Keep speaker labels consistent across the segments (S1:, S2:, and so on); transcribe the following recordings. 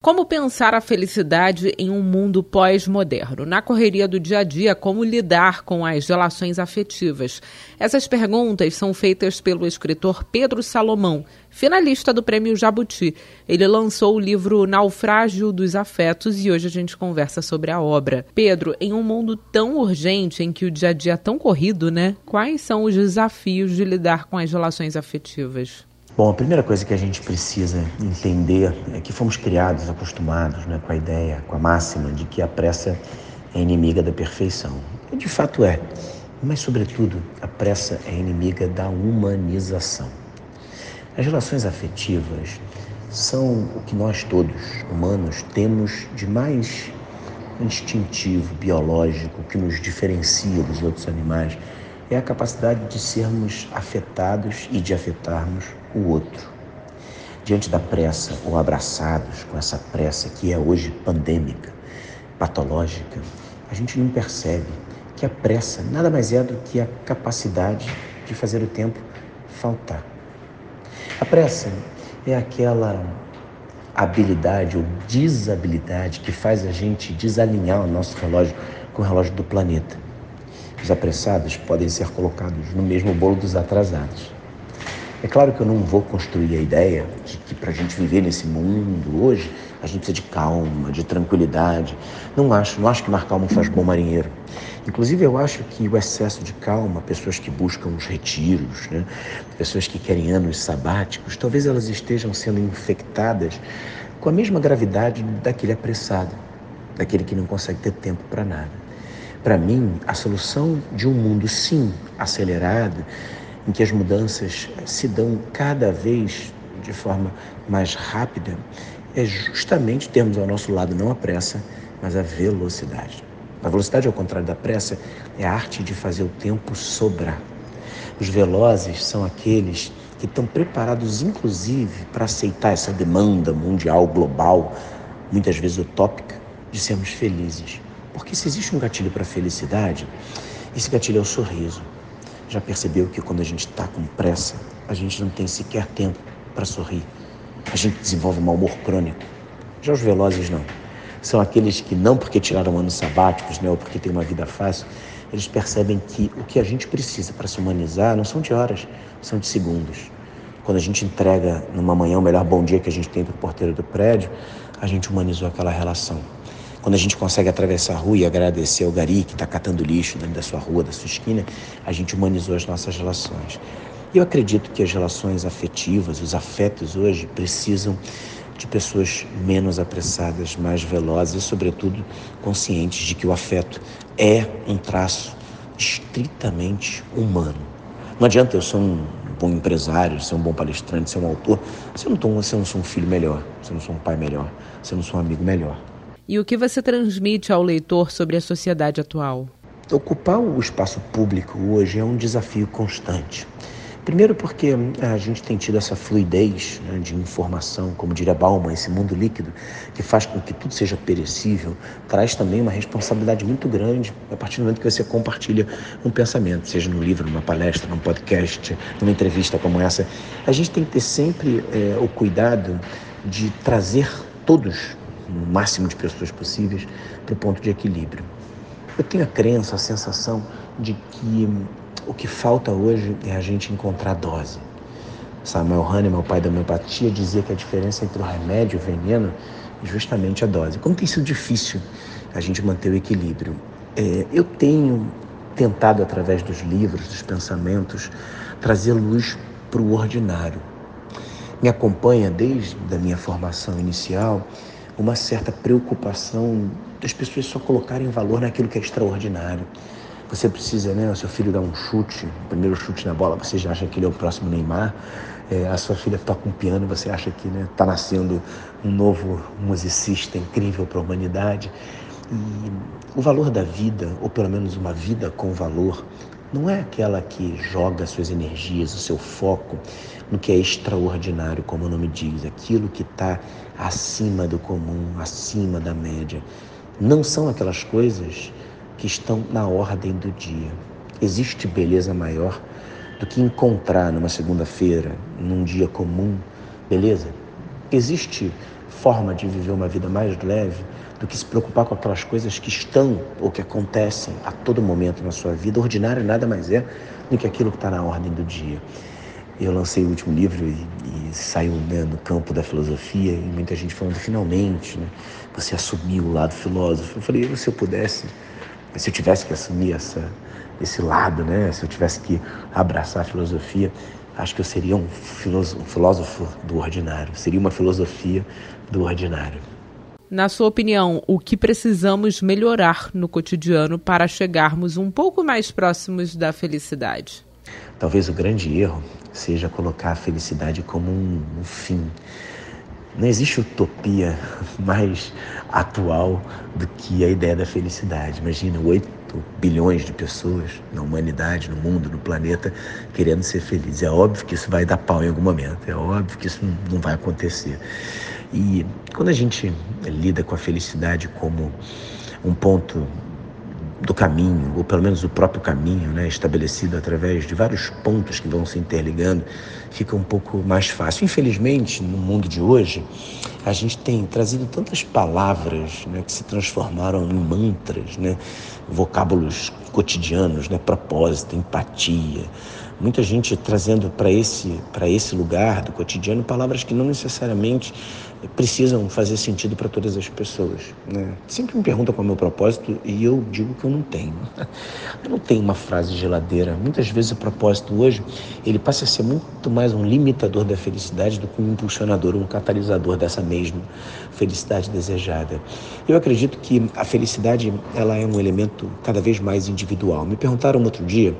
S1: Como pensar a felicidade em um mundo pós-moderno? Na correria do dia a dia, como lidar com as relações afetivas? Essas perguntas são feitas pelo escritor Pedro Salomão, finalista do Prêmio Jabuti. Ele lançou o livro Naufrágio dos Afetos e hoje a gente conversa sobre a obra. Pedro, em um mundo tão urgente, em que o dia a dia é tão corrido, né? Quais são os desafios de lidar com as relações afetivas?
S2: Bom, a primeira coisa que a gente precisa entender é que fomos criados, acostumados né, com a ideia, com a máxima de que a pressa é inimiga da perfeição. E de fato é, mas, sobretudo, a pressa é inimiga da humanização. As relações afetivas são o que nós todos, humanos, temos de mais instintivo, biológico, que nos diferencia dos outros animais é a capacidade de sermos afetados e de afetarmos o outro. Diante da pressa ou abraçados com essa pressa que é hoje pandêmica, patológica, a gente não percebe que a pressa nada mais é do que a capacidade de fazer o tempo faltar. A pressa é aquela habilidade ou desabilidade que faz a gente desalinhar o nosso relógio com o relógio do planeta. Os apressados podem ser colocados no mesmo bolo dos atrasados. É claro que eu não vou construir a ideia de que para a gente viver nesse mundo hoje, a gente precisa de calma, de tranquilidade. Não acho, não acho que mar calmo faz bom marinheiro. Inclusive, eu acho que o excesso de calma, pessoas que buscam os retiros, né? pessoas que querem anos sabáticos, talvez elas estejam sendo infectadas com a mesma gravidade daquele apressado, daquele que não consegue ter tempo para nada. Para mim, a solução de um mundo, sim, acelerado, em que as mudanças se dão cada vez de forma mais rápida, é justamente termos ao nosso lado não a pressa, mas a velocidade. A velocidade, ao contrário da pressa, é a arte de fazer o tempo sobrar. Os velozes são aqueles que estão preparados, inclusive, para aceitar essa demanda mundial, global, muitas vezes utópica, de sermos felizes. Porque se existe um gatilho para a felicidade, esse gatilho é o sorriso. Já percebeu que quando a gente está com pressa, a gente não tem sequer tempo para sorrir. A gente desenvolve um mau humor crônico. Já os velozes não. São aqueles que não porque tiraram anos sabáticos, né, ou porque têm uma vida fácil, eles percebem que o que a gente precisa para se humanizar não são de horas, são de segundos. Quando a gente entrega numa manhã o melhor bom dia que a gente tem para o porteiro do prédio, a gente humanizou aquela relação. Quando a gente consegue atravessar a rua e agradecer ao gari que está catando lixo dentro da sua rua, da sua esquina, a gente humanizou as nossas relações. Eu acredito que as relações afetivas, os afetos hoje, precisam de pessoas menos apressadas, mais velozes e, sobretudo, conscientes de que o afeto é um traço estritamente humano. Não adianta eu ser um bom empresário, ser um bom palestrante, ser um autor, se eu não, se eu não sou um filho melhor, se eu não sou um pai melhor, se eu não sou um amigo melhor.
S1: E o que você transmite ao leitor sobre a sociedade atual?
S2: Ocupar o espaço público hoje é um desafio constante. Primeiro porque a gente tem tido essa fluidez né, de informação, como diria Bauman, esse mundo líquido, que faz com que tudo seja perecível, traz também uma responsabilidade muito grande a partir do momento que você compartilha um pensamento, seja no livro, numa palestra, num podcast, numa entrevista como essa. A gente tem que ter sempre é, o cuidado de trazer todos o máximo de pessoas possíveis para o ponto de equilíbrio. Eu tenho a crença, a sensação de que o que falta hoje é a gente encontrar a dose. Samuel Hahnemann, o pai da homeopatia, dizia que a diferença entre o remédio e o veneno é justamente a dose. Como tem sido difícil a gente manter o equilíbrio. É, eu tenho tentado, através dos livros, dos pensamentos, trazer luz para o ordinário. Me acompanha desde a minha formação inicial uma certa preocupação das pessoas só colocarem valor naquilo que é extraordinário. Você precisa, né? O seu filho dá um chute, o primeiro chute na bola, você já acha que ele é o próximo Neymar. É, a sua filha toca um piano, você acha que está né, tá nascendo um novo musicista incrível para a humanidade. E o valor da vida, ou pelo menos uma vida com valor, não é aquela que joga suas energias, o seu foco no que é extraordinário, como o nome diz, aquilo que está acima do comum, acima da média. Não são aquelas coisas que estão na ordem do dia. Existe beleza maior do que encontrar numa segunda-feira, num dia comum, beleza? Existe forma de viver uma vida mais leve do que se preocupar com aquelas coisas que estão ou que acontecem a todo momento na sua vida. Ordinário nada mais é do que aquilo que está na ordem do dia. Eu lancei o último livro e, e saiu né, no campo da filosofia e muita gente falando, finalmente, né, você assumiu o lado filósofo. Eu falei, se eu pudesse, se eu tivesse que assumir essa, esse lado, né, se eu tivesse que abraçar a filosofia, acho que eu seria um filósofo, do ordinário, seria uma filosofia do ordinário.
S1: Na sua opinião, o que precisamos melhorar no cotidiano para chegarmos um pouco mais próximos da felicidade?
S2: Talvez o grande erro seja colocar a felicidade como um, um fim. Não existe utopia mais atual do que a ideia da felicidade. Imagina, 8 bilhões de pessoas na humanidade, no mundo, no planeta, querendo ser felizes. É óbvio que isso vai dar pau em algum momento, é óbvio que isso não vai acontecer. E quando a gente lida com a felicidade como um ponto do caminho, ou pelo menos o próprio caminho, né, estabelecido através de vários pontos que vão se interligando, fica um pouco mais fácil. Infelizmente, no mundo de hoje, a gente tem trazido tantas palavras né, que se transformaram em mantras, né, vocábulos cotidianos, né, propósito, empatia. Muita gente trazendo para esse, esse lugar do cotidiano palavras que não necessariamente precisam fazer sentido para todas as pessoas. Né? Sempre me perguntam qual é o meu propósito e eu digo que eu não tenho. Eu não tenho uma frase geladeira. Muitas vezes o propósito hoje ele passa a ser muito mais um limitador da felicidade do que um impulsionador, um catalisador dessa mesma felicidade desejada. Eu acredito que a felicidade ela é um elemento cada vez mais individual. Me perguntaram outro dia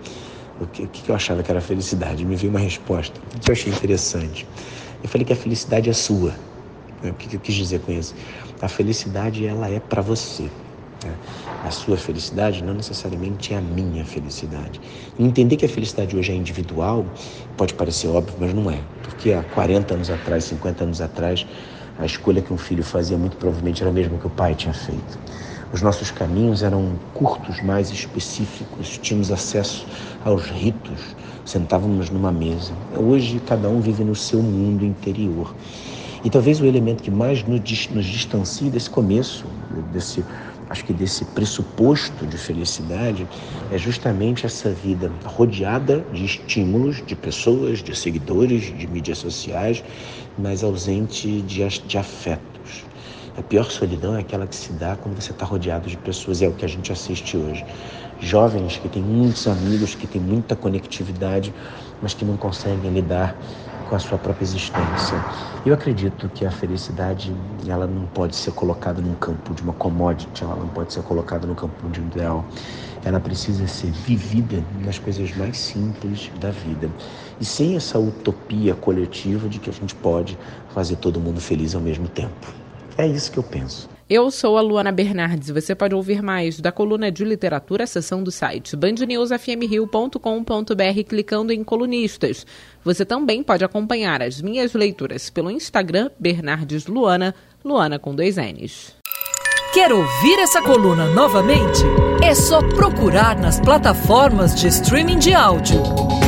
S2: o que, o que eu achava que era felicidade. Me veio uma resposta que eu achei interessante. Eu falei que a felicidade é sua. O que eu quis dizer com isso? A felicidade ela é para você. Né? A sua felicidade não necessariamente é a minha felicidade. Entender que a felicidade hoje é individual pode parecer óbvio, mas não é. Porque há 40 anos atrás, 50 anos atrás, a escolha que um filho fazia muito provavelmente era a mesma que o pai tinha feito. Os nossos caminhos eram curtos, mais específicos, tínhamos acesso aos ritos, sentávamos numa mesa. Hoje, cada um vive no seu mundo interior. E talvez o elemento que mais nos, distancie desse começo, desse, acho que desse pressuposto de felicidade, é justamente essa vida rodeada de estímulos, de pessoas, de seguidores, de mídias sociais, mas ausente de, de afetos. A pior solidão é aquela que se dá quando você está rodeado de pessoas, e é o que a gente assiste hoje. Jovens que têm muitos amigos, que têm muita conectividade, mas que não conseguem lidar com a sua própria existência. Eu acredito que a felicidade ela não pode ser colocada num campo de uma commodity, ela não pode ser colocada no campo de um ideal. Ela precisa ser vivida nas coisas mais simples da vida. E sem essa utopia coletiva de que a gente pode fazer todo mundo feliz ao mesmo tempo. É isso que eu penso.
S1: Eu sou a Luana Bernardes. Você pode ouvir mais da coluna de literatura, seção do site bandnewsfmrio.com.br clicando em colunistas. Você também pode acompanhar as minhas leituras pelo Instagram Bernardes Luana, Luana com dois N's.
S3: Quer ouvir essa coluna novamente? É só procurar nas plataformas de streaming de áudio.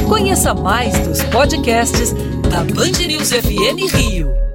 S3: Conheça mais dos podcasts da Band News FM Rio.